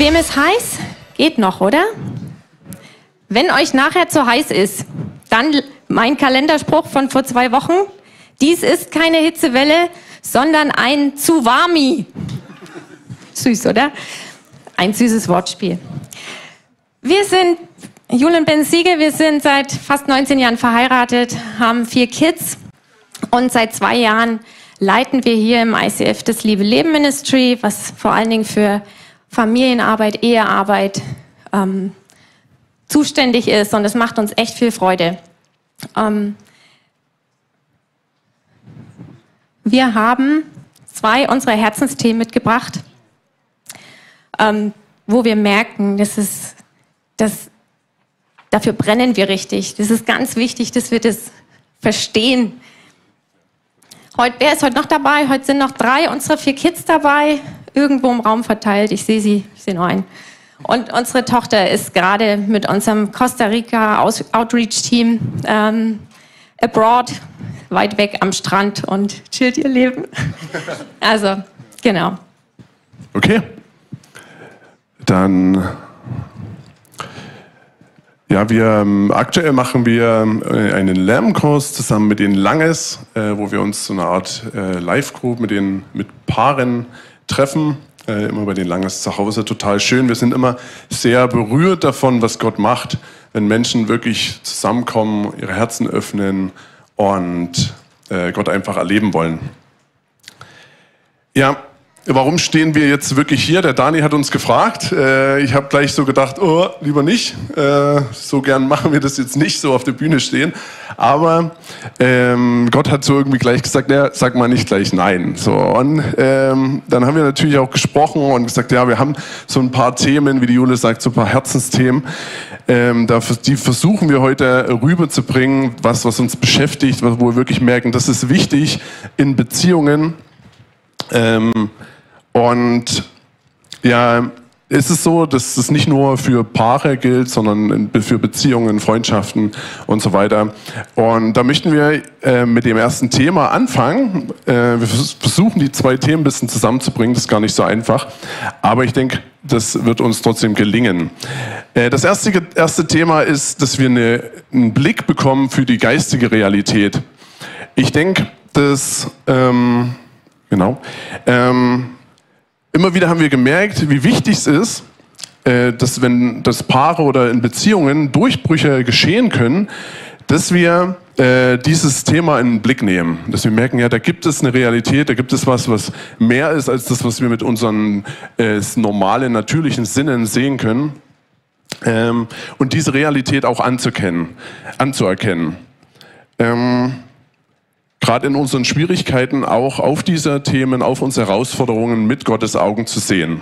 Wem ist heiß? Geht noch, oder? Wenn euch nachher zu heiß ist, dann mein Kalenderspruch von vor zwei Wochen. Dies ist keine Hitzewelle, sondern ein Tsuwami. Süß, oder? Ein süßes Wortspiel. Wir sind Julian Ben Siegel, wir sind seit fast 19 Jahren verheiratet, haben vier Kids und seit zwei Jahren leiten wir hier im ICF das Liebe Leben Ministry, was vor allen Dingen für Familienarbeit, Ehearbeit ähm, zuständig ist und es macht uns echt viel Freude. Ähm, wir haben zwei unserer Herzensthemen mitgebracht, ähm, wo wir merken, dass es, dass, dafür brennen wir richtig. Das ist ganz wichtig, dass wir das verstehen. Heute, wer ist heute noch dabei? Heute sind noch drei unserer vier Kids dabei irgendwo im Raum verteilt. Ich sehe sie, ich sehe nur einen. Und unsere Tochter ist gerade mit unserem Costa Rica Outreach-Team ähm, abroad, weit weg am Strand und chillt ihr Leben. Also, genau. Okay. Dann ja, wir ähm, aktuell machen wir äh, einen Lärmkurs zusammen mit den Langes, äh, wo wir uns so eine Art äh, Live-Group mit den mit Paaren treffen, äh, immer bei den Langes zu Hause, total schön. Wir sind immer sehr berührt davon, was Gott macht, wenn Menschen wirklich zusammenkommen, ihre Herzen öffnen und äh, Gott einfach erleben wollen. Ja, Warum stehen wir jetzt wirklich hier? Der Dani hat uns gefragt. Äh, ich habe gleich so gedacht, oh, lieber nicht. Äh, so gern machen wir das jetzt nicht, so auf der Bühne stehen. Aber ähm, Gott hat so irgendwie gleich gesagt, ja, sag mal nicht gleich nein. So und ähm, dann haben wir natürlich auch gesprochen und gesagt, ja, wir haben so ein paar Themen, wie die Jule sagt, so ein paar Herzensthemen. Ähm, die versuchen wir heute rüberzubringen, was was uns beschäftigt, wo wir wirklich merken, das ist wichtig in Beziehungen. Ähm, und ja, ist es so, dass es nicht nur für Paare gilt, sondern für Beziehungen, Freundschaften und so weiter. Und da möchten wir äh, mit dem ersten Thema anfangen. Äh, wir versuchen die zwei Themen ein bisschen zusammenzubringen, das ist gar nicht so einfach. Aber ich denke, das wird uns trotzdem gelingen. Äh, das erste, erste Thema ist, dass wir eine, einen Blick bekommen für die geistige Realität. Ich denke, dass, ähm, genau, ähm, immer wieder haben wir gemerkt, wie wichtig es ist, äh, dass wenn das Paare oder in Beziehungen Durchbrüche geschehen können, dass wir äh, dieses Thema in den Blick nehmen. Dass wir merken, ja, da gibt es eine Realität, da gibt es was, was mehr ist als das, was wir mit unseren äh, normalen, natürlichen Sinnen sehen können. Ähm, und diese Realität auch anzukennen, anzuerkennen. Ähm, gerade in unseren Schwierigkeiten auch auf diese Themen, auf unsere Herausforderungen mit Gottes Augen zu sehen.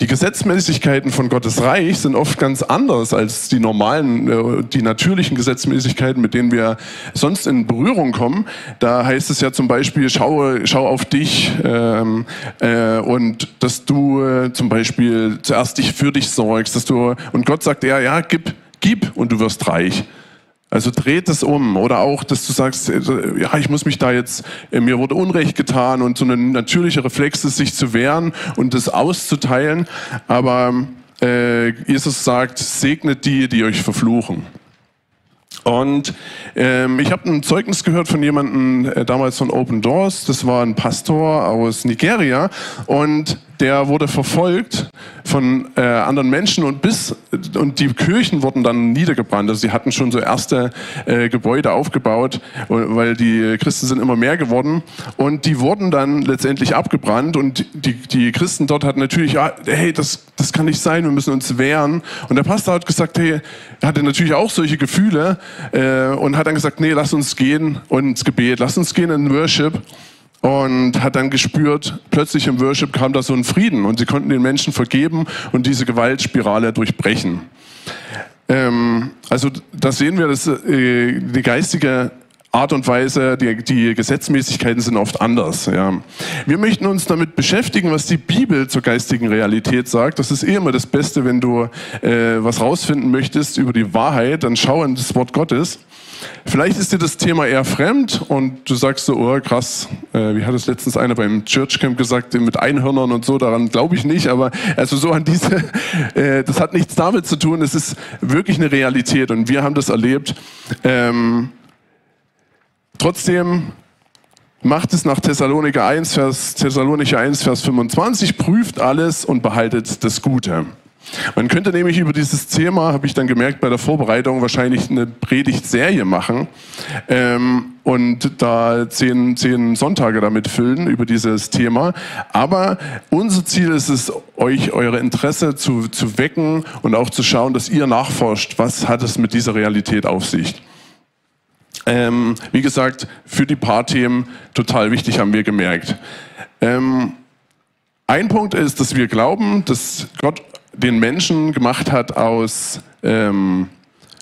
Die Gesetzmäßigkeiten von Gottes Reich sind oft ganz anders als die normalen, äh, die natürlichen Gesetzmäßigkeiten, mit denen wir sonst in Berührung kommen. Da heißt es ja zum Beispiel, schau, schau auf dich ähm, äh, und dass du äh, zum Beispiel zuerst dich für dich sorgst, dass du und Gott sagt ja, ja, gib, gib und du wirst reich. Also dreht es um. Oder auch, dass du sagst, äh, ja, ich muss mich da jetzt, äh, mir wurde Unrecht getan und so ein natürlicher Reflex ist, sich zu wehren und das auszuteilen. Aber äh, Jesus sagt, segnet die, die euch verfluchen. Und ähm, ich habe ein Zeugnis gehört von jemandem äh, damals von Open Doors. Das war ein Pastor aus Nigeria und der wurde verfolgt von äh, anderen Menschen und bis und die Kirchen wurden dann niedergebrannt. Also sie hatten schon so erste äh, Gebäude aufgebaut, weil die Christen sind immer mehr geworden und die wurden dann letztendlich abgebrannt und die, die Christen dort hatten natürlich, ja, hey, das, das kann nicht sein, wir müssen uns wehren. Und der Pastor hat gesagt, hey, hatte natürlich auch solche Gefühle äh, und hat dann gesagt, nee, lass uns gehen und ins Gebet, lass uns gehen in Worship und hat dann gespürt, plötzlich im Worship kam da so ein Frieden und sie konnten den Menschen vergeben und diese Gewaltspirale durchbrechen. Ähm, also da sehen wir, dass äh, die geistige Art und Weise, die, die Gesetzmäßigkeiten sind oft anders. Ja. Wir möchten uns damit beschäftigen, was die Bibel zur geistigen Realität sagt. Das ist eh immer das Beste, wenn du äh, was rausfinden möchtest über die Wahrheit, dann schau in das Wort Gottes. Vielleicht ist dir das Thema eher fremd und du sagst so, oh krass, äh, wie hat es letztens einer beim Churchcamp gesagt, mit Einhörnern und so, daran glaube ich nicht, aber also so an diese, äh, das hat nichts damit zu tun, es ist wirklich eine Realität und wir haben das erlebt. Ähm, Trotzdem macht es nach Thessaloniker 1, Vers, Thessalonicher 1, Vers 25, prüft alles und behaltet das Gute. Man könnte nämlich über dieses Thema, habe ich dann gemerkt bei der Vorbereitung, wahrscheinlich eine Predigtserie machen ähm, und da zehn, zehn Sonntage damit füllen über dieses Thema. Aber unser Ziel ist es, euch eure Interesse zu, zu wecken und auch zu schauen, dass ihr nachforscht, was hat es mit dieser Realität auf sich. Ähm, wie gesagt, für die paar Themen total wichtig, haben wir gemerkt. Ähm, ein Punkt ist, dass wir glauben, dass Gott den Menschen gemacht hat aus ähm,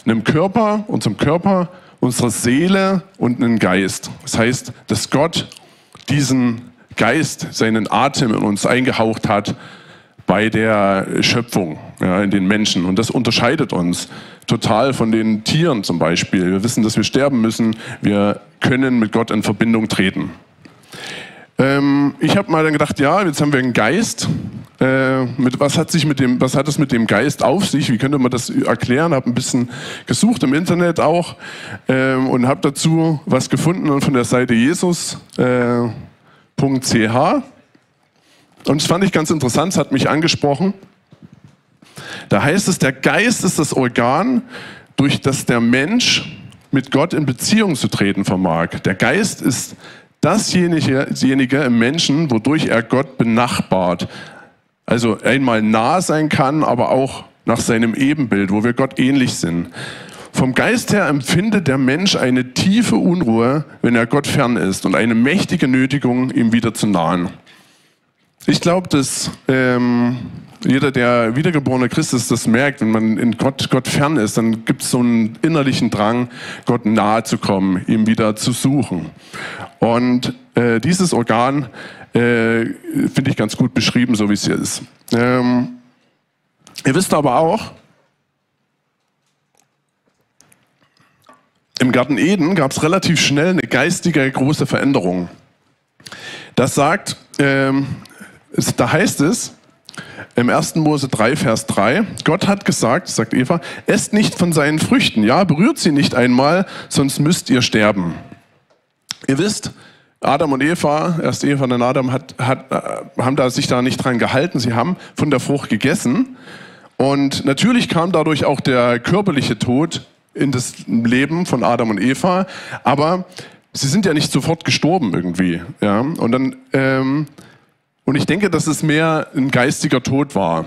einem Körper, unserem Körper, unserer Seele und einem Geist. Das heißt, dass Gott diesen Geist, seinen Atem in uns eingehaucht hat bei der Schöpfung, ja, in den Menschen. Und das unterscheidet uns total von den Tieren zum Beispiel. Wir wissen, dass wir sterben müssen. Wir können mit Gott in Verbindung treten. Ähm, ich habe mal dann gedacht, ja, jetzt haben wir einen Geist. Äh, mit, was, hat sich mit dem, was hat es mit dem Geist auf sich? Wie könnte man das erklären? Habe ein bisschen gesucht im Internet auch ähm, und habe dazu was gefunden und von der Seite jesus.ch. Äh, und das fand ich ganz interessant, es hat mich angesprochen. Da heißt es, der Geist ist das Organ, durch das der Mensch mit Gott in Beziehung zu treten vermag. Der Geist ist dasjenige, im Menschen, wodurch er Gott benachbart. Also einmal nah sein kann, aber auch nach seinem Ebenbild, wo wir Gott ähnlich sind. Vom Geist her empfindet der Mensch eine tiefe Unruhe, wenn er Gott fern ist und eine mächtige Nötigung, ihm wieder zu nahen. Ich glaube, dass ähm, jeder, der wiedergeborene Christ ist, das merkt, wenn man in Gott, Gott fern ist, dann gibt es so einen innerlichen Drang, Gott nahe zu kommen, ihm wieder zu suchen. Und äh, dieses Organ äh, finde ich ganz gut beschrieben, so wie es hier ist. Ähm, ihr wisst aber auch, im Garten Eden gab es relativ schnell eine geistige große Veränderung. Das sagt, ähm, da heißt es im 1. Mose 3, Vers 3, Gott hat gesagt, sagt Eva, esst nicht von seinen Früchten, ja, berührt sie nicht einmal, sonst müsst ihr sterben. Ihr wisst, Adam und Eva, erst Eva und dann Adam, hat, hat, äh, haben da sich da nicht dran gehalten. Sie haben von der Frucht gegessen. Und natürlich kam dadurch auch der körperliche Tod in das Leben von Adam und Eva. Aber sie sind ja nicht sofort gestorben irgendwie. Ja? Und dann ähm, und ich denke, dass es mehr ein geistiger Tod war.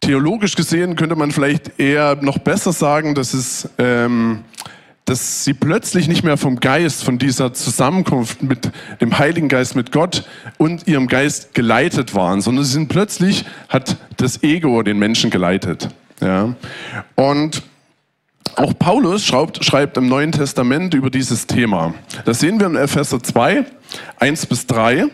Theologisch gesehen könnte man vielleicht eher noch besser sagen, dass es, ähm, dass sie plötzlich nicht mehr vom Geist, von dieser Zusammenkunft mit dem Heiligen Geist, mit Gott und ihrem Geist geleitet waren, sondern sie sind plötzlich, hat das Ego den Menschen geleitet. Ja. Und auch Paulus schreibt, schreibt im Neuen Testament über dieses Thema. Das sehen wir in Epheser 2, 1 bis 3.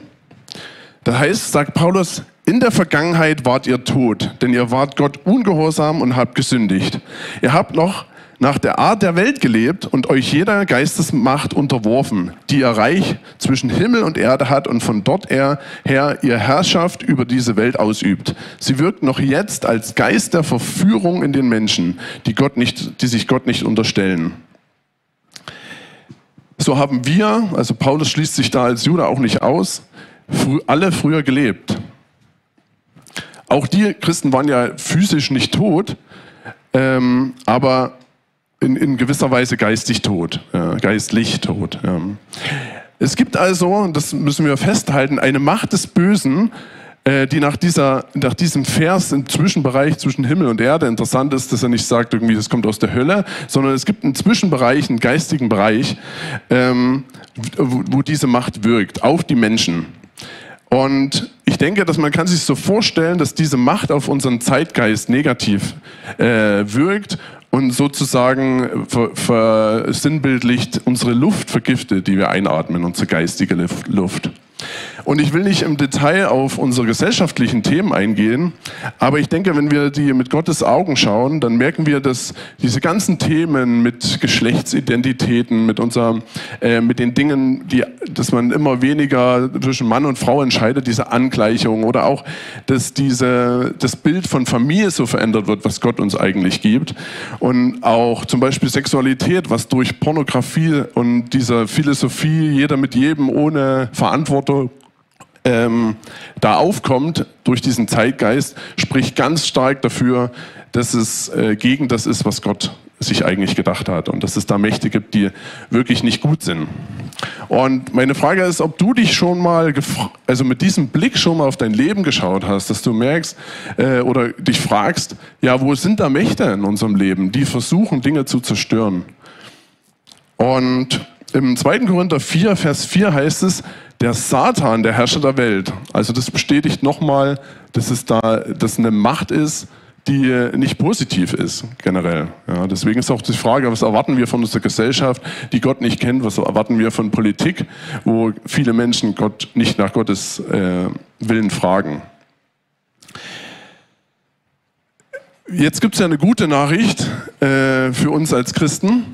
Da heißt, sagt Paulus, in der Vergangenheit wart ihr tot, denn ihr wart Gott ungehorsam und habt gesündigt. Ihr habt noch nach der Art der Welt gelebt und euch jeder Geistesmacht unterworfen, die ihr Reich zwischen Himmel und Erde hat und von dort her, ihr Herrschaft über diese Welt ausübt. Sie wirkt noch jetzt als Geist der Verführung in den Menschen, die, Gott nicht, die sich Gott nicht unterstellen. So haben wir, also Paulus schließt sich da als Judah auch nicht aus, alle früher gelebt. Auch die Christen waren ja physisch nicht tot, ähm, aber in, in, gewisser Weise geistig tot, ja, geistlich tot. Ja. Es gibt also, das müssen wir festhalten, eine Macht des Bösen, äh, die nach, dieser, nach diesem Vers im Zwischenbereich zwischen Himmel und Erde, interessant ist, dass er nicht sagt, irgendwie, das kommt aus der Hölle, sondern es gibt einen Zwischenbereich, einen geistigen Bereich, ähm, wo, wo diese Macht wirkt, auf die Menschen. Und ich denke, dass man kann sich so vorstellen, dass diese Macht auf unseren Zeitgeist negativ äh, wirkt und sozusagen versinnbildlicht unsere Luft vergiftet, die wir einatmen, unsere geistige Luft. Und ich will nicht im Detail auf unsere gesellschaftlichen Themen eingehen, aber ich denke, wenn wir die mit Gottes Augen schauen, dann merken wir, dass diese ganzen Themen mit Geschlechtsidentitäten, mit unserem, äh, mit den Dingen, die, dass man immer weniger zwischen Mann und Frau entscheidet, diese Angleichung oder auch, dass diese, das Bild von Familie so verändert wird, was Gott uns eigentlich gibt. Und auch zum Beispiel Sexualität, was durch Pornografie und dieser Philosophie, jeder mit jedem ohne Verantwortung, ähm, da aufkommt durch diesen Zeitgeist, spricht ganz stark dafür, dass es äh, gegen das ist, was Gott sich eigentlich gedacht hat und dass es da Mächte gibt, die wirklich nicht gut sind. Und meine Frage ist, ob du dich schon mal, also mit diesem Blick schon mal auf dein Leben geschaut hast, dass du merkst äh, oder dich fragst, ja, wo sind da Mächte in unserem Leben, die versuchen, Dinge zu zerstören? Und im 2. Korinther 4, Vers 4 heißt es, der Satan, der Herrscher der Welt. Also das bestätigt nochmal, dass es da, dass eine Macht ist, die nicht positiv ist, generell. Ja, deswegen ist auch die Frage, was erwarten wir von unserer Gesellschaft, die Gott nicht kennt, was erwarten wir von Politik, wo viele Menschen Gott nicht nach Gottes äh, Willen fragen. Jetzt gibt es ja eine gute Nachricht äh, für uns als Christen.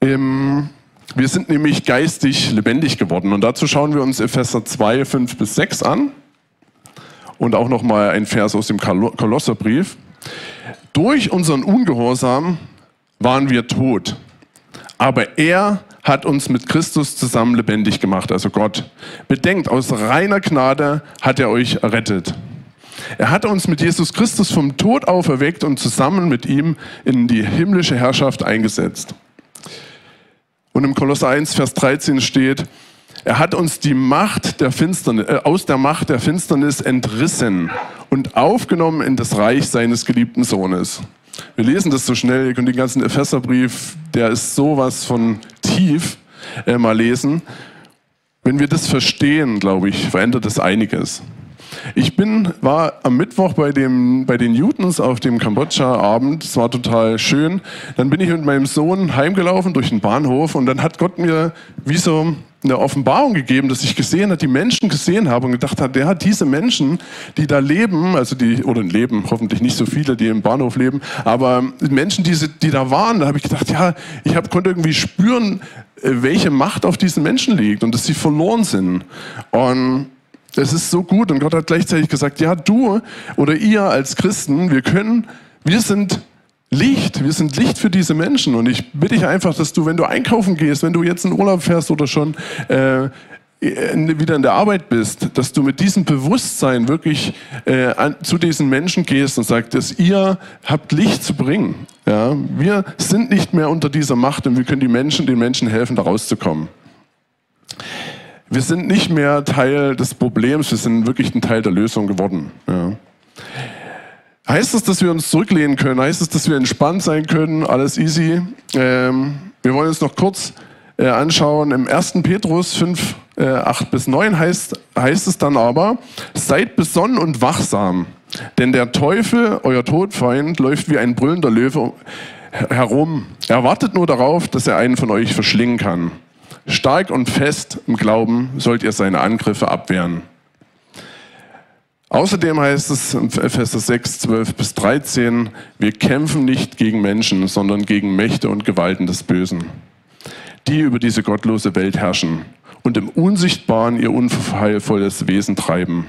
Im wir sind nämlich geistig lebendig geworden und dazu schauen wir uns Epheser 2, 5 bis 6 an und auch nochmal ein Vers aus dem Kolosserbrief. Durch unseren Ungehorsam waren wir tot, aber er hat uns mit Christus zusammen lebendig gemacht, also Gott. Bedenkt, aus reiner Gnade hat er euch errettet. Er hat uns mit Jesus Christus vom Tod auferweckt und zusammen mit ihm in die himmlische Herrschaft eingesetzt. Und im Kolosser 1, Vers 13 steht, er hat uns die Macht der Finsternis, äh, aus der Macht der Finsternis entrissen und aufgenommen in das Reich seines geliebten Sohnes. Wir lesen das so schnell, ihr könnt den ganzen Epheserbrief, der ist sowas von tief, äh, mal lesen. Wenn wir das verstehen, glaube ich, verändert das einiges. Ich bin, war am Mittwoch bei, dem, bei den Newtons auf dem Kambodscha-Abend. Es war total schön. Dann bin ich mit meinem Sohn heimgelaufen durch den Bahnhof und dann hat Gott mir wie so eine Offenbarung gegeben, dass ich gesehen habe, die Menschen gesehen habe und gedacht habe, der hat diese Menschen, die da leben, also die, oder leben, hoffentlich nicht so viele, die im Bahnhof leben, aber Menschen, die, die da waren, da habe ich gedacht, ja, ich hab, konnte irgendwie spüren, äh, welche Macht auf diesen Menschen liegt und dass sie verloren sind. Und es ist so gut und Gott hat gleichzeitig gesagt, ja, du oder ihr als Christen, wir können, wir sind Licht, wir sind Licht für diese Menschen und ich bitte dich einfach, dass du, wenn du einkaufen gehst, wenn du jetzt in Urlaub fährst oder schon äh, wieder in der Arbeit bist, dass du mit diesem Bewusstsein wirklich äh, an, zu diesen Menschen gehst und sagst, dass ihr habt Licht zu bringen. Ja? Wir sind nicht mehr unter dieser Macht und wir können die Menschen, den Menschen helfen, da rauszukommen. Wir sind nicht mehr Teil des Problems, wir sind wirklich ein Teil der Lösung geworden. Ja. Heißt es, dass wir uns zurücklehnen können? Heißt es, dass wir entspannt sein können? Alles easy? Ähm, wir wollen uns noch kurz äh, anschauen. Im 1. Petrus 5, äh, 8 bis 9 heißt, heißt es dann aber, seid besonnen und wachsam, denn der Teufel, euer Todfeind, läuft wie ein brüllender Löwe herum. Er wartet nur darauf, dass er einen von euch verschlingen kann. Stark und fest im Glauben sollt ihr seine Angriffe abwehren. Außerdem heißt es in Epheser 6, 12 bis 13, wir kämpfen nicht gegen Menschen, sondern gegen Mächte und Gewalten des Bösen, die über diese gottlose Welt herrschen und im Unsichtbaren ihr unheilvolles Wesen treiben.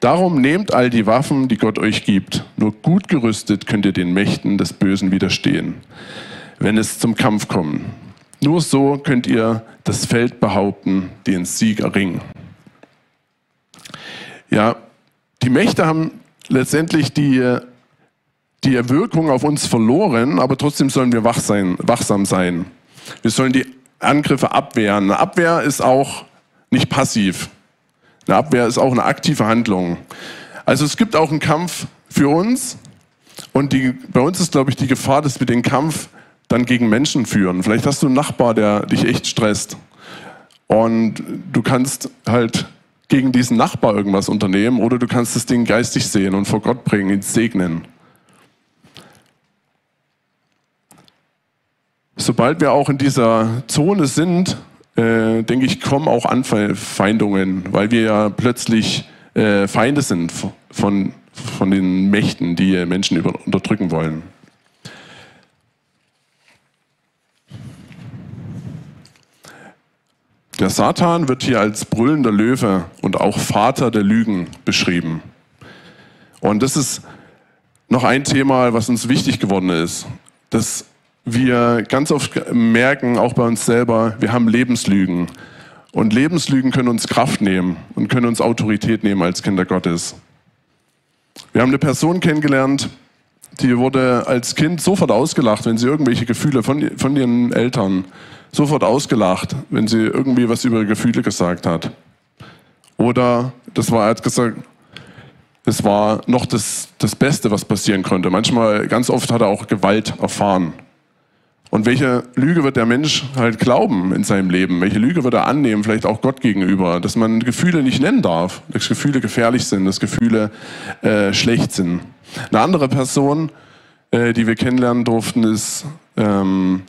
Darum nehmt all die Waffen, die Gott euch gibt. Nur gut gerüstet könnt ihr den Mächten des Bösen widerstehen, wenn es zum Kampf kommt. Nur so könnt ihr das Feld behaupten, den Sieg erringen. Ja, die Mächte haben letztendlich die, die Wirkung auf uns verloren, aber trotzdem sollen wir wach sein, wachsam sein. Wir sollen die Angriffe abwehren. Eine Abwehr ist auch nicht passiv. Eine Abwehr ist auch eine aktive Handlung. Also es gibt auch einen Kampf für uns und die, bei uns ist, glaube ich, die Gefahr, dass wir den Kampf dann gegen Menschen führen. Vielleicht hast du einen Nachbar, der dich echt stresst. Und du kannst halt gegen diesen Nachbar irgendwas unternehmen oder du kannst das Ding geistig sehen und vor Gott bringen, ihn segnen. Sobald wir auch in dieser Zone sind, äh, denke ich, kommen auch Anfeindungen, weil wir ja plötzlich äh, Feinde sind von, von den Mächten, die Menschen unterdrücken wollen. Der Satan wird hier als brüllender Löwe und auch Vater der Lügen beschrieben. Und das ist noch ein Thema, was uns wichtig geworden ist, dass wir ganz oft merken, auch bei uns selber, wir haben Lebenslügen. Und Lebenslügen können uns Kraft nehmen und können uns Autorität nehmen als Kinder Gottes. Wir haben eine Person kennengelernt, die wurde als Kind sofort ausgelacht, wenn sie irgendwelche Gefühle von, von ihren Eltern sofort ausgelacht, wenn sie irgendwie was über Gefühle gesagt hat. Oder, das war, er hat gesagt, es war noch das, das Beste, was passieren konnte. Manchmal, ganz oft hat er auch Gewalt erfahren. Und welche Lüge wird der Mensch halt glauben in seinem Leben? Welche Lüge wird er annehmen, vielleicht auch Gott gegenüber? Dass man Gefühle nicht nennen darf, dass Gefühle gefährlich sind, dass Gefühle äh, schlecht sind. Eine andere Person, äh, die wir kennenlernen durften, ist ähm,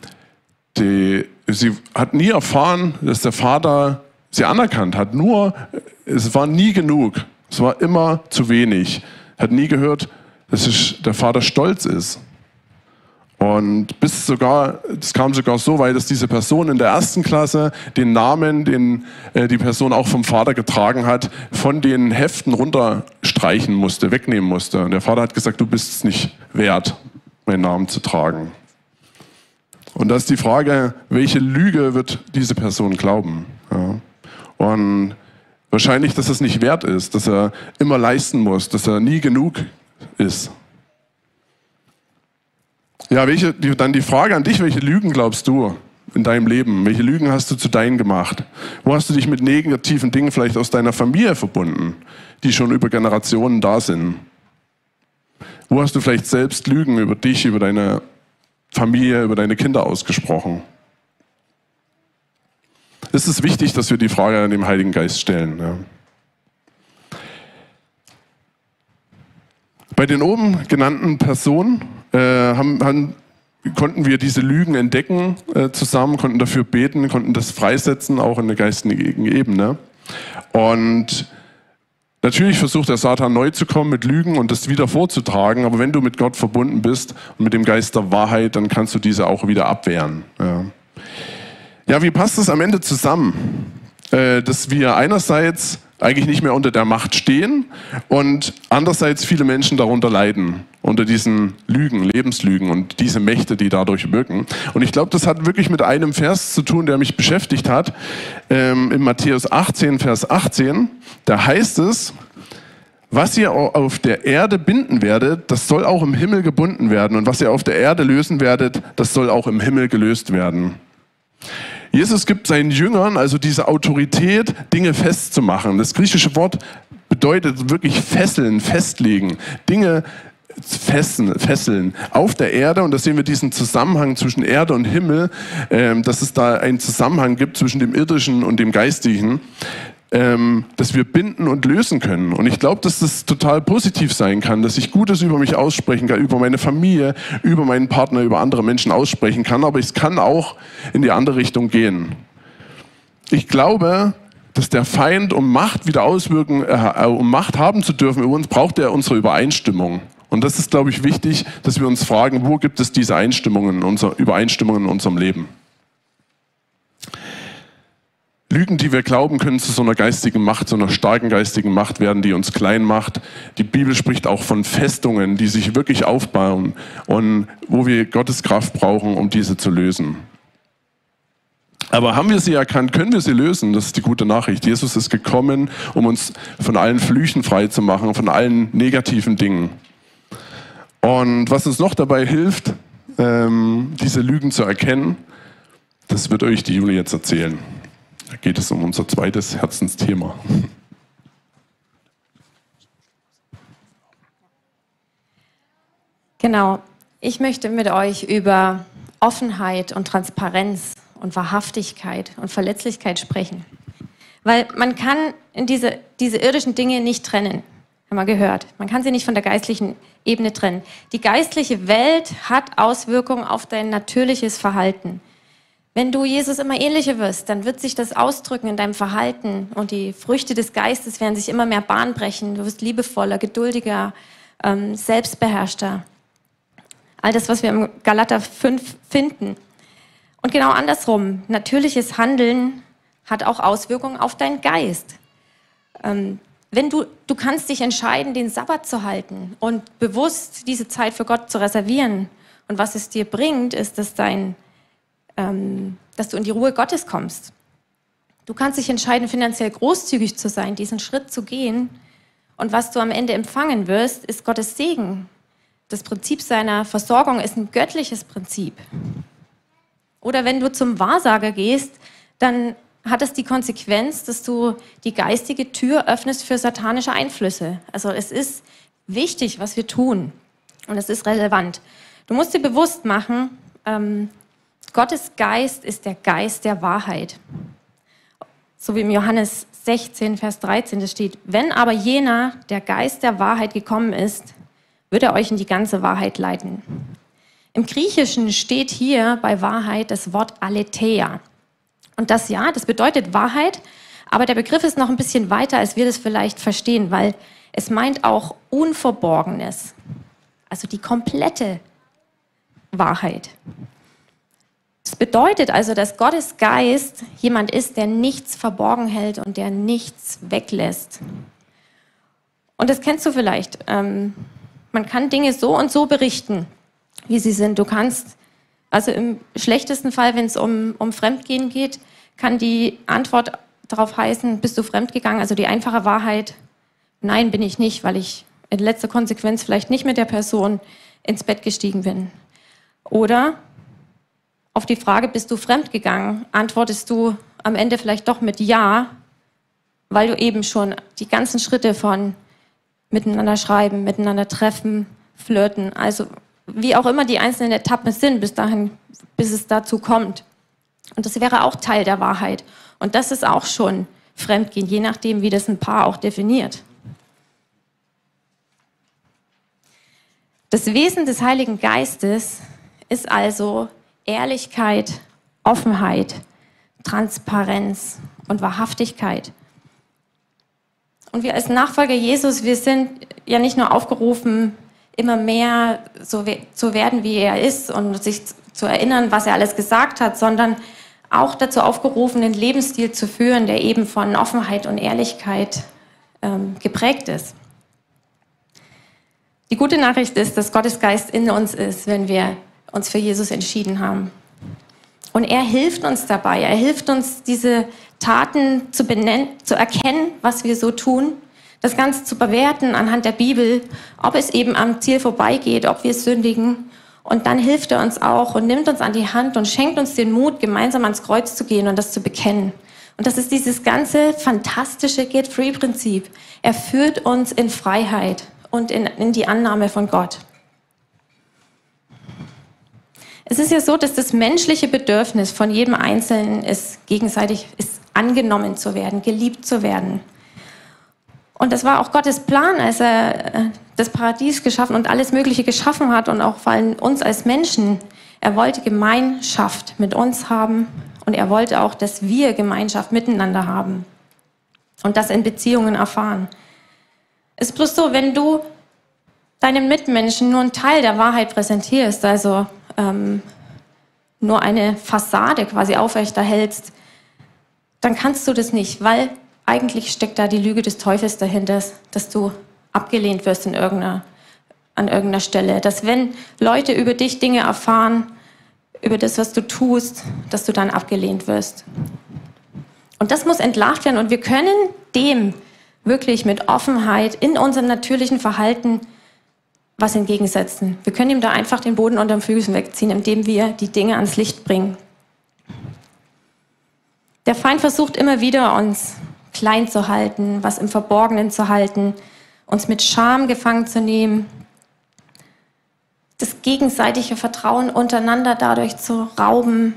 die Sie hat nie erfahren, dass der Vater sie anerkannt hat. Nur, es war nie genug. Es war immer zu wenig. Hat nie gehört, dass der Vater stolz ist. Und bis sogar, es kam sogar so weit, dass diese Person in der ersten Klasse den Namen, den äh, die Person auch vom Vater getragen hat, von den Heften runterstreichen musste, wegnehmen musste. Und der Vater hat gesagt, du bist es nicht wert, meinen Namen zu tragen. Und da ist die Frage, welche Lüge wird diese Person glauben? Ja. Und wahrscheinlich, dass es nicht wert ist, dass er immer leisten muss, dass er nie genug ist. Ja, welche, die, dann die Frage an dich, welche Lügen glaubst du in deinem Leben? Welche Lügen hast du zu deinen gemacht? Wo hast du dich mit negativen Dingen vielleicht aus deiner Familie verbunden, die schon über Generationen da sind? Wo hast du vielleicht selbst Lügen über dich, über deine Familie, über deine Kinder ausgesprochen? Es ist wichtig, dass wir die Frage an den Heiligen Geist stellen. Ja. Bei den oben genannten Personen äh, haben, haben, konnten wir diese Lügen entdecken äh, zusammen, konnten dafür beten, konnten das freisetzen, auch in der geistigen Ebene. Und Natürlich versucht der Satan neu zu kommen mit Lügen und das wieder vorzutragen, aber wenn du mit Gott verbunden bist und mit dem Geist der Wahrheit, dann kannst du diese auch wieder abwehren. Ja, ja wie passt das am Ende zusammen? Äh, dass wir einerseits eigentlich nicht mehr unter der Macht stehen und andererseits viele Menschen darunter leiden, unter diesen Lügen, Lebenslügen und diese Mächte, die dadurch wirken. Und ich glaube, das hat wirklich mit einem Vers zu tun, der mich beschäftigt hat. Ähm, in Matthäus 18, Vers 18 da heißt es, was ihr auf der Erde binden werdet, das soll auch im Himmel gebunden werden. Und was ihr auf der Erde lösen werdet, das soll auch im Himmel gelöst werden. Jesus gibt seinen Jüngern also diese Autorität, Dinge festzumachen. Das griechische Wort bedeutet wirklich fesseln, festlegen, Dinge fesseln, fesseln auf der Erde. Und da sehen wir diesen Zusammenhang zwischen Erde und Himmel, äh, dass es da einen Zusammenhang gibt zwischen dem Irdischen und dem Geistigen ähm, dass wir binden und lösen können. Und ich glaube, dass das total positiv sein kann, dass ich Gutes über mich aussprechen kann, über meine Familie, über meinen Partner, über andere Menschen aussprechen kann, aber es kann auch in die andere Richtung gehen. Ich glaube, dass der Feind, um Macht wieder auswirken, äh, um Macht haben zu dürfen über uns, braucht er unsere Übereinstimmung. Und das ist, glaube ich, wichtig, dass wir uns fragen, wo gibt es diese Einstimmungen, unser, Übereinstimmungen in unserem Leben? Lügen, die wir glauben, können zu so einer geistigen Macht, so einer starken geistigen Macht werden, die uns klein macht. Die Bibel spricht auch von Festungen, die sich wirklich aufbauen und wo wir Gottes Kraft brauchen, um diese zu lösen. Aber haben wir sie erkannt, können wir sie lösen? Das ist die gute Nachricht. Jesus ist gekommen, um uns von allen Flüchen frei zu machen, von allen negativen Dingen. Und was uns noch dabei hilft, ähm, diese Lügen zu erkennen, das wird euch die Julie jetzt erzählen. Da geht es um unser zweites Herzensthema. Genau. Ich möchte mit euch über Offenheit und Transparenz und Wahrhaftigkeit und Verletzlichkeit sprechen. Weil man kann diese, diese irdischen Dinge nicht trennen, haben wir gehört. Man kann sie nicht von der geistlichen Ebene trennen. Die geistliche Welt hat Auswirkungen auf dein natürliches Verhalten. Wenn du Jesus immer ähnlicher wirst, dann wird sich das ausdrücken in deinem Verhalten und die Früchte des Geistes werden sich immer mehr Bahn brechen. Du wirst liebevoller, geduldiger, ähm, selbstbeherrschter. All das, was wir im Galater 5 finden. Und genau andersrum. Natürliches Handeln hat auch Auswirkungen auf deinen Geist. Ähm, wenn du, du kannst dich entscheiden, den Sabbat zu halten und bewusst diese Zeit für Gott zu reservieren. Und was es dir bringt, ist, dass, dein, ähm, dass du in die Ruhe Gottes kommst. Du kannst dich entscheiden, finanziell großzügig zu sein, diesen Schritt zu gehen. Und was du am Ende empfangen wirst, ist Gottes Segen. Das Prinzip seiner Versorgung ist ein göttliches Prinzip. Oder wenn du zum Wahrsager gehst, dann hat es die Konsequenz, dass du die geistige Tür öffnest für satanische Einflüsse. Also es ist wichtig, was wir tun. Und es ist relevant. Du musst dir bewusst machen, ähm, Gottes Geist ist der Geist der Wahrheit. So wie im Johannes 16, Vers 13 das steht, wenn aber jener, der Geist der Wahrheit gekommen ist, wird er euch in die ganze Wahrheit leiten. Im Griechischen steht hier bei Wahrheit das Wort Aletheia. Und das ja, das bedeutet Wahrheit, aber der Begriff ist noch ein bisschen weiter, als wir das vielleicht verstehen, weil es meint auch Unverborgenes, also die komplette Wahrheit. Das bedeutet also, dass Gottes Geist jemand ist, der nichts verborgen hält und der nichts weglässt. Und das kennst du vielleicht. Ähm, man kann Dinge so und so berichten, wie sie sind. Du kannst, also im schlechtesten Fall, wenn es um, um Fremdgehen geht, kann die Antwort darauf heißen, bist du fremdgegangen? Also die einfache Wahrheit, nein, bin ich nicht, weil ich in letzter Konsequenz vielleicht nicht mit der Person ins Bett gestiegen bin. Oder auf die Frage, bist du fremdgegangen, antwortest du am Ende vielleicht doch mit Ja, weil du eben schon die ganzen Schritte von miteinander schreiben, miteinander treffen, flirten, also wie auch immer die einzelnen Etappen sind, bis dahin, bis es dazu kommt. Und das wäre auch Teil der Wahrheit. Und das ist auch schon Fremdgehen, je nachdem, wie das ein Paar auch definiert. Das Wesen des Heiligen Geistes ist also Ehrlichkeit, Offenheit, Transparenz und Wahrhaftigkeit. Und wir als Nachfolger Jesus, wir sind ja nicht nur aufgerufen, immer mehr so zu werden, wie er ist und sich zu erinnern, was er alles gesagt hat, sondern auch dazu aufgerufen, einen Lebensstil zu führen, der eben von Offenheit und Ehrlichkeit ähm, geprägt ist. Die gute Nachricht ist, dass Gottes Geist in uns ist, wenn wir uns für Jesus entschieden haben. Und er hilft uns dabei. Er hilft uns, diese Taten zu benennen, zu erkennen, was wir so tun, das Ganze zu bewerten anhand der Bibel, ob es eben am Ziel vorbeigeht, ob wir sündigen und dann hilft er uns auch und nimmt uns an die Hand und schenkt uns den Mut, gemeinsam ans Kreuz zu gehen und das zu bekennen. Und das ist dieses ganze fantastische Get-Free-Prinzip. Er führt uns in Freiheit und in, in die Annahme von Gott. Es ist ja so, dass das menschliche Bedürfnis von jedem Einzelnen ist, gegenseitig ist angenommen zu werden, geliebt zu werden. Und das war auch Gottes Plan, als er äh, das Paradies geschaffen und alles Mögliche geschaffen hat und auch vor allem uns als Menschen. Er wollte Gemeinschaft mit uns haben und er wollte auch, dass wir Gemeinschaft miteinander haben und das in Beziehungen erfahren. Es ist bloß so, wenn du deinen Mitmenschen nur einen Teil der Wahrheit präsentierst, also ähm, nur eine Fassade quasi aufrechterhältst, dann kannst du das nicht, weil eigentlich steckt da die Lüge des Teufels dahinter, dass du abgelehnt wirst in irgendeiner, an irgendeiner Stelle. Dass wenn Leute über dich Dinge erfahren, über das, was du tust, dass du dann abgelehnt wirst. Und das muss entlarvt werden und wir können dem wirklich mit Offenheit in unserem natürlichen Verhalten was entgegensetzen. Wir können ihm da einfach den Boden unter den Füßen wegziehen, indem wir die Dinge ans Licht bringen. Der Feind versucht immer wieder, uns klein zu halten, was im Verborgenen zu halten, uns mit Scham gefangen zu nehmen, das gegenseitige Vertrauen untereinander dadurch zu rauben.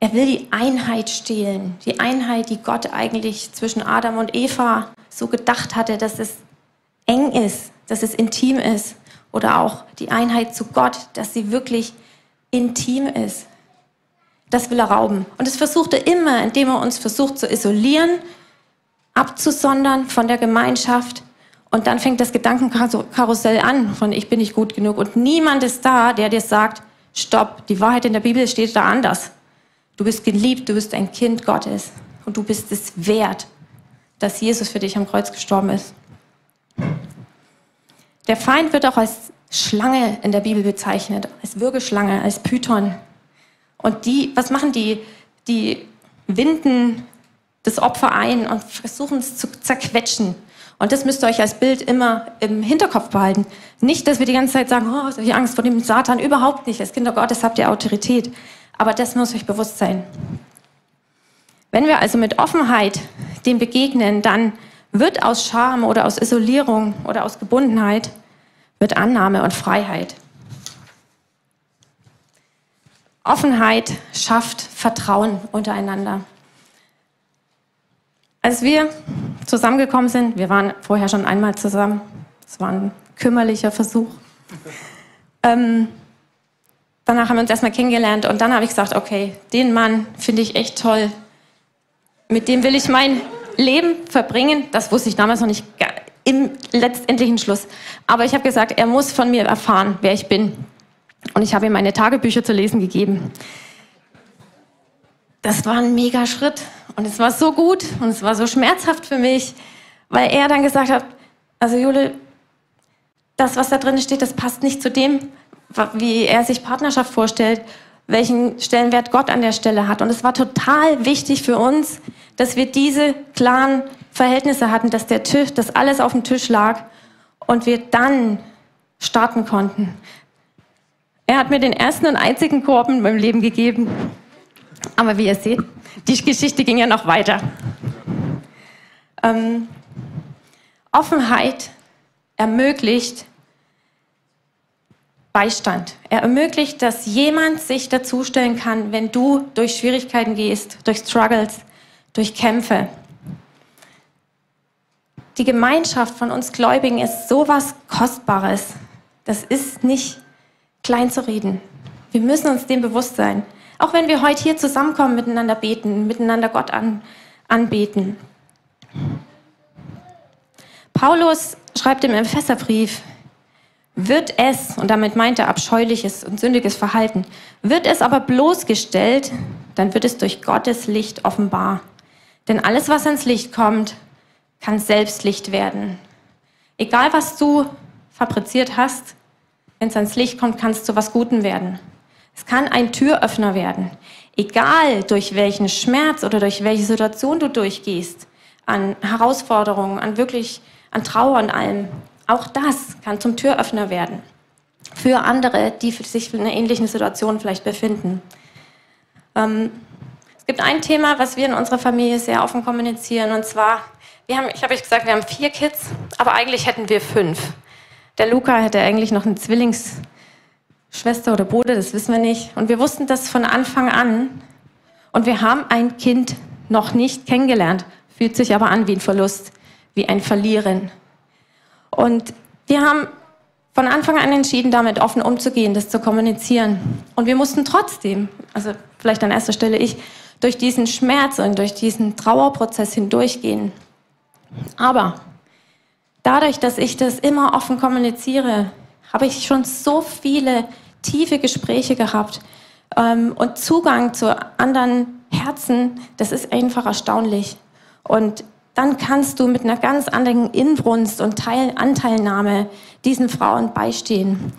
Er will die Einheit stehlen, die Einheit, die Gott eigentlich zwischen Adam und Eva so gedacht hatte, dass es eng ist, dass es intim ist. Oder auch die Einheit zu Gott, dass sie wirklich intim ist. Das will er rauben. Und das versucht er immer, indem er uns versucht zu isolieren, abzusondern von der Gemeinschaft. Und dann fängt das Gedankenkarussell an von ich bin nicht gut genug. Und niemand ist da, der dir sagt, stopp, die Wahrheit in der Bibel steht da anders. Du bist geliebt, du bist ein Kind Gottes. Und du bist es wert, dass Jesus für dich am Kreuz gestorben ist. Der Feind wird auch als Schlange in der Bibel bezeichnet, als Würgeschlange, als Python. Und die, was machen die? Die winden das Opfer ein und versuchen es zu zerquetschen. Und das müsst ihr euch als Bild immer im Hinterkopf behalten. Nicht, dass wir die ganze Zeit sagen, oh, ich Angst vor dem Satan, überhaupt nicht. Als Kinder Gottes habt ihr Autorität. Aber das muss euch bewusst sein. Wenn wir also mit Offenheit dem begegnen, dann wird aus Scham oder aus Isolierung oder aus Gebundenheit, wird Annahme und Freiheit. Offenheit schafft Vertrauen untereinander. Als wir zusammengekommen sind, wir waren vorher schon einmal zusammen, es war ein kümmerlicher Versuch. Ähm, danach haben wir uns erstmal kennengelernt und dann habe ich gesagt, okay, den Mann finde ich echt toll. Mit dem will ich mein Leben verbringen. Das wusste ich damals noch nicht im letztendlichen Schluss. Aber ich habe gesagt, er muss von mir erfahren, wer ich bin. Und ich habe ihm meine Tagebücher zu lesen gegeben. Das war ein mega Schritt. Und es war so gut und es war so schmerzhaft für mich, weil er dann gesagt hat, also Jule, das, was da drin steht, das passt nicht zu dem, wie er sich Partnerschaft vorstellt, welchen Stellenwert Gott an der Stelle hat. Und es war total wichtig für uns, dass wir diese klaren Verhältnisse hatten, dass der Tisch, dass alles auf dem Tisch lag und wir dann starten konnten. Er hat mir den ersten und einzigen Korb in meinem Leben gegeben. Aber wie ihr seht, die Geschichte ging ja noch weiter. Ähm, Offenheit ermöglicht Beistand. Er ermöglicht, dass jemand sich dazustellen kann, wenn du durch Schwierigkeiten gehst, durch Struggles, durch Kämpfe. Die Gemeinschaft von uns Gläubigen ist so was Kostbares. Das ist nicht klein zu reden. Wir müssen uns dem bewusst sein. Auch wenn wir heute hier zusammenkommen, miteinander beten, miteinander Gott an, anbeten. Paulus schreibt im Epheserbrief, wird es, und damit meint er abscheuliches und sündiges Verhalten, wird es aber bloßgestellt, dann wird es durch Gottes Licht offenbar. Denn alles, was ans Licht kommt, kann selbst Licht werden. Egal, was du fabriziert hast, wenn es ans Licht kommt, kann es zu was Gutem werden. Es kann ein Türöffner werden. Egal, durch welchen Schmerz oder durch welche Situation du durchgehst, an Herausforderungen, an wirklich, an Trauer und allem. Auch das kann zum Türöffner werden. Für andere, die sich in einer ähnlichen Situation vielleicht befinden. Ähm, es gibt ein Thema, was wir in unserer Familie sehr offen kommunizieren, und zwar, wir haben, ich habe euch gesagt, wir haben vier Kids, aber eigentlich hätten wir fünf. Der Luca hätte eigentlich noch eine Zwillingsschwester oder Bruder, das wissen wir nicht. Und wir wussten das von Anfang an. Und wir haben ein Kind noch nicht kennengelernt, fühlt sich aber an wie ein Verlust, wie ein Verlieren. Und wir haben von Anfang an entschieden, damit offen umzugehen, das zu kommunizieren. Und wir mussten trotzdem, also vielleicht an erster Stelle ich, durch diesen Schmerz und durch diesen Trauerprozess hindurchgehen. Aber dadurch, dass ich das immer offen kommuniziere, habe ich schon so viele tiefe Gespräche gehabt ähm, und Zugang zu anderen Herzen, das ist einfach erstaunlich. Und dann kannst du mit einer ganz anderen Inbrunst und Teil Anteilnahme diesen Frauen beistehen.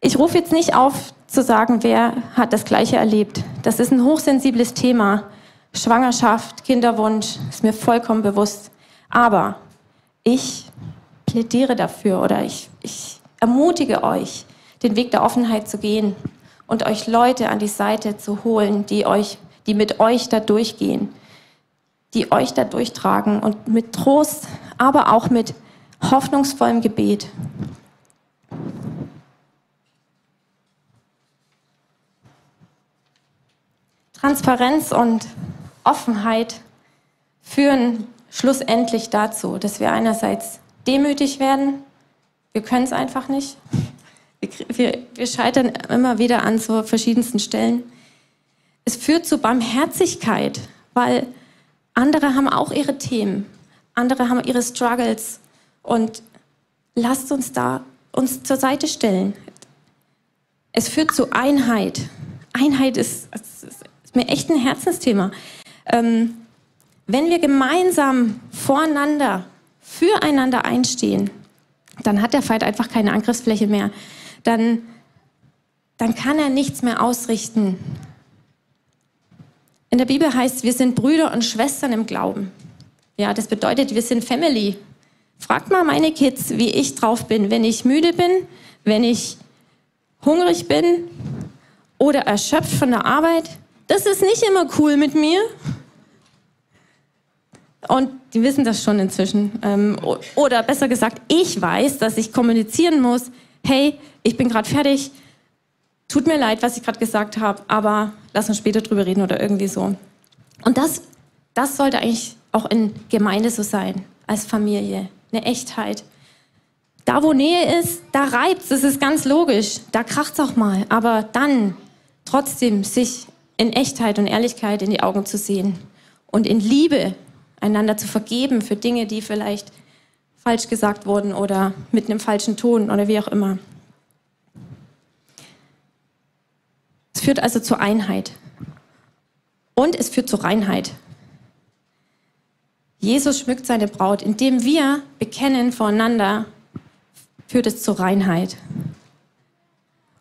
Ich rufe jetzt nicht auf zu sagen, wer hat das Gleiche erlebt. Das ist ein hochsensibles Thema. Schwangerschaft, Kinderwunsch, ist mir vollkommen bewusst. Aber ich plädiere dafür oder ich, ich ermutige euch, den Weg der Offenheit zu gehen und euch Leute an die Seite zu holen, die euch, die mit euch da durchgehen, die euch da durchtragen und mit Trost, aber auch mit hoffnungsvollem Gebet. Transparenz und Offenheit führen schlussendlich dazu, dass wir einerseits demütig werden, wir können es einfach nicht, wir, wir, scheitern immer wieder an so verschiedensten Stellen. Es führt zu Barmherzigkeit, weil andere haben auch ihre Themen, andere haben ihre Struggles und lasst uns da uns zur Seite stellen. Es führt zu Einheit. Einheit ist, ist mir echt ein Herzensthema. Ähm, wenn wir gemeinsam voreinander, füreinander einstehen, dann hat der Feind einfach keine Angriffsfläche mehr. Dann, dann kann er nichts mehr ausrichten. In der Bibel heißt es, wir sind Brüder und Schwestern im Glauben. Ja, das bedeutet, wir sind Family. Fragt mal meine Kids, wie ich drauf bin, wenn ich müde bin, wenn ich hungrig bin oder erschöpft von der Arbeit. Das ist nicht immer cool mit mir. Und die wissen das schon inzwischen. Ähm, oder besser gesagt, ich weiß, dass ich kommunizieren muss, hey, ich bin gerade fertig, tut mir leid, was ich gerade gesagt habe, aber lass uns später drüber reden oder irgendwie so. Und das, das sollte eigentlich auch in Gemeinde so sein, als Familie, eine Echtheit. Da, wo Nähe ist, da reibt es, das ist ganz logisch, da kracht es auch mal, aber dann trotzdem sich in Echtheit und Ehrlichkeit in die Augen zu sehen und in Liebe einander zu vergeben für Dinge, die vielleicht falsch gesagt wurden oder mit einem falschen Ton oder wie auch immer. Es führt also zur Einheit. Und es führt zur Reinheit. Jesus schmückt seine Braut. Indem wir bekennen voreinander, führt es zur Reinheit.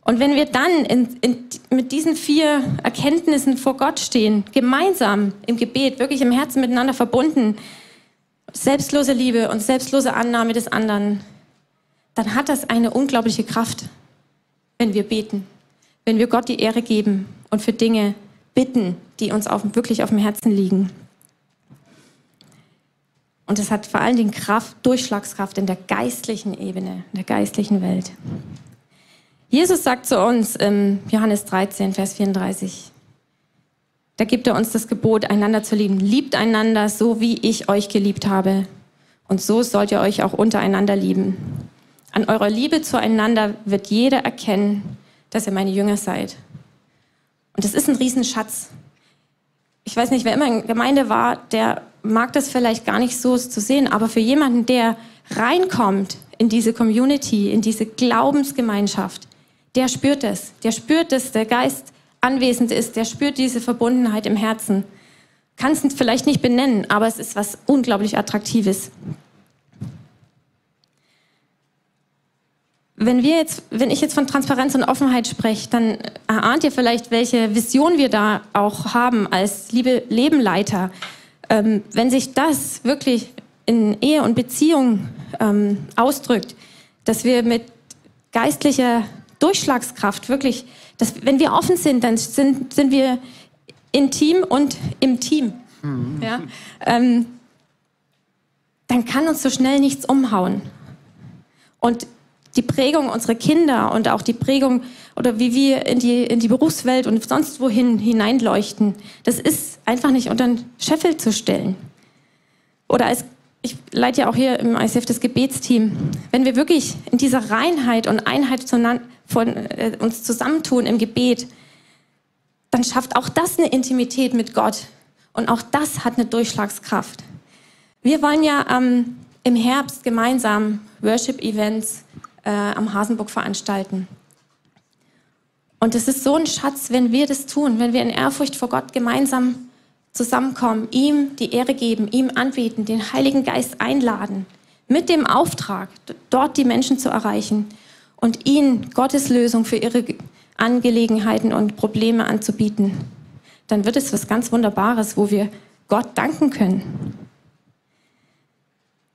Und wenn wir dann in, in, mit diesen vier Erkenntnissen vor Gott stehen, gemeinsam im Gebet, wirklich im Herzen miteinander verbunden, selbstlose Liebe und selbstlose Annahme des anderen, dann hat das eine unglaubliche Kraft, wenn wir beten, wenn wir Gott die Ehre geben und für Dinge bitten, die uns auf, wirklich auf dem Herzen liegen. Und es hat vor allen Dingen Kraft, Durchschlagskraft in der geistlichen Ebene, in der geistlichen Welt. Jesus sagt zu uns im Johannes 13, Vers 34, da gibt er uns das Gebot, einander zu lieben. Liebt einander so, wie ich euch geliebt habe. Und so sollt ihr euch auch untereinander lieben. An eurer Liebe zueinander wird jeder erkennen, dass ihr meine Jünger seid. Und das ist ein Riesenschatz. Ich weiß nicht, wer immer in Gemeinde war, der mag das vielleicht gar nicht so zu sehen, aber für jemanden, der reinkommt in diese Community, in diese Glaubensgemeinschaft, der spürt es. Der spürt, dass der Geist anwesend ist. Der spürt diese Verbundenheit im Herzen. Kann es vielleicht nicht benennen, aber es ist was unglaublich Attraktives. Wenn wir jetzt, wenn ich jetzt von Transparenz und Offenheit spreche, dann erahnt ihr vielleicht, welche Vision wir da auch haben als liebe Lebenleiter. Ähm, wenn sich das wirklich in Ehe und Beziehung ähm, ausdrückt, dass wir mit geistlicher Durchschlagskraft, wirklich, dass, wenn wir offen sind, dann sind, sind wir intim und im Team. Mhm. Ja? Ähm, dann kann uns so schnell nichts umhauen. Und die Prägung unserer Kinder und auch die Prägung oder wie wir in die, in die Berufswelt und sonst wohin hineinleuchten, das ist einfach nicht unter den Scheffel zu stellen. Oder als ich leite ja auch hier im ICF das Gebetsteam. Wenn wir wirklich in dieser Reinheit und Einheit von äh, uns zusammentun im Gebet, dann schafft auch das eine Intimität mit Gott. Und auch das hat eine Durchschlagskraft. Wir wollen ja ähm, im Herbst gemeinsam Worship-Events äh, am Hasenburg veranstalten. Und es ist so ein Schatz, wenn wir das tun, wenn wir in Ehrfurcht vor Gott gemeinsam zusammenkommen, ihm die Ehre geben, ihm anbeten, den Heiligen Geist einladen, mit dem Auftrag, dort die Menschen zu erreichen und ihnen Gottes Lösung für ihre Angelegenheiten und Probleme anzubieten, dann wird es was ganz Wunderbares, wo wir Gott danken können.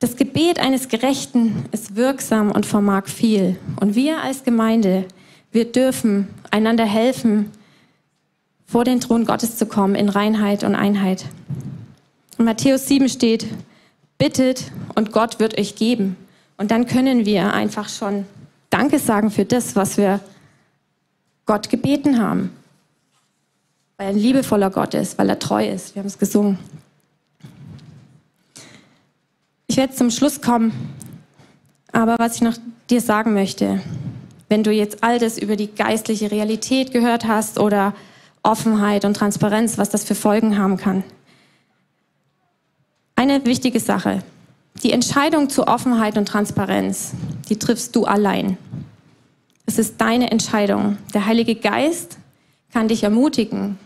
Das Gebet eines Gerechten ist wirksam und vermag viel. Und wir als Gemeinde, wir dürfen einander helfen, vor den Thron Gottes zu kommen in Reinheit und Einheit. In Matthäus 7 steht, bittet und Gott wird euch geben. Und dann können wir einfach schon Danke sagen für das, was wir Gott gebeten haben. weil er ein liebevoller Gott ist, weil er treu ist. Wir haben es gesungen. Ich werde zum Schluss kommen, aber was ich noch dir sagen möchte, wenn du jetzt all das über die geistliche Realität gehört hast oder Offenheit und Transparenz, was das für Folgen haben kann. Eine wichtige Sache. Die Entscheidung zu Offenheit und Transparenz, die triffst du allein. Es ist deine Entscheidung. Der Heilige Geist kann dich ermutigen,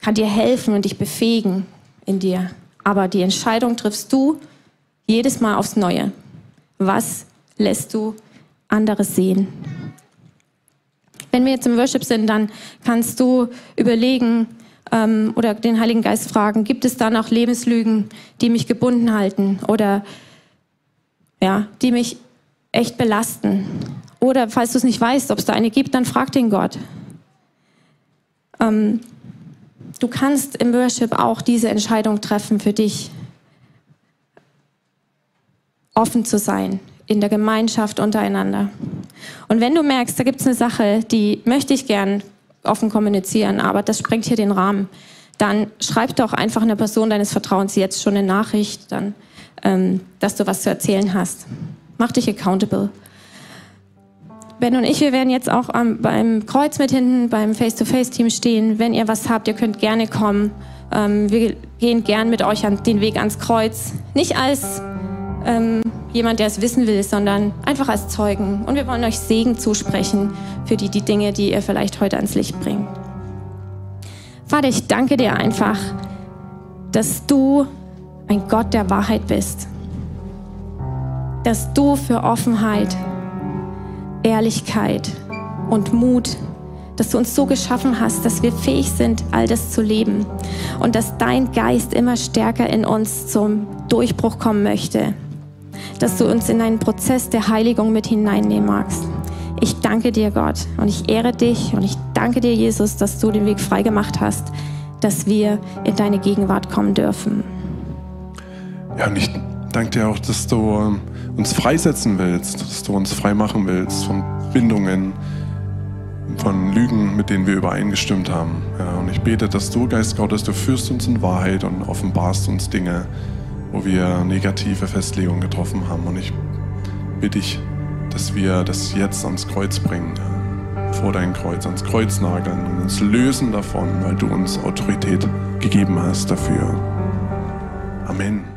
kann dir helfen und dich befähigen in dir. Aber die Entscheidung triffst du jedes Mal aufs Neue. Was lässt du anderes sehen? Wenn wir jetzt im Worship sind, dann kannst du überlegen ähm, oder den Heiligen Geist fragen, gibt es da noch Lebenslügen, die mich gebunden halten oder ja, die mich echt belasten? Oder falls du es nicht weißt, ob es da eine gibt, dann frag den Gott. Ähm, du kannst im Worship auch diese Entscheidung treffen für dich, offen zu sein in der Gemeinschaft untereinander. Und wenn du merkst, da gibt es eine Sache, die möchte ich gern offen kommunizieren, aber das sprengt hier den Rahmen, dann schreib doch einfach einer Person deines Vertrauens jetzt schon eine Nachricht, dann, ähm, dass du was zu erzählen hast. Mach dich accountable. Ben und ich, wir werden jetzt auch ähm, beim Kreuz mit hinten, beim Face-to-Face-Team stehen. Wenn ihr was habt, ihr könnt gerne kommen. Ähm, wir gehen gern mit euch an den Weg ans Kreuz. Nicht als ähm, jemand, der es wissen will, sondern einfach als Zeugen. Und wir wollen euch Segen zusprechen für die, die Dinge, die ihr vielleicht heute ans Licht bringt. Vater, ich danke dir einfach, dass du ein Gott der Wahrheit bist. Dass du für Offenheit, Ehrlichkeit und Mut dass du uns so geschaffen hast, dass wir fähig sind, all das zu leben und dass dein Geist immer stärker in uns zum Durchbruch kommen möchte dass du uns in einen Prozess der Heiligung mit hineinnehmen magst. Ich danke dir, Gott, und ich ehre dich und ich danke dir, Jesus, dass du den Weg frei gemacht hast, dass wir in deine Gegenwart kommen dürfen. Ja, und ich danke dir auch, dass du ähm, uns freisetzen willst, dass du uns frei machen willst von Bindungen, von Lügen, mit denen wir übereingestimmt haben. Ja, und ich bete, dass du, Geist Gottes, du führst uns in Wahrheit und offenbarst uns Dinge, wo wir negative Festlegungen getroffen haben. Und ich bitte dich, dass wir das jetzt ans Kreuz bringen, vor dein Kreuz, ans Kreuz nageln und uns lösen davon, weil du uns Autorität gegeben hast dafür. Amen.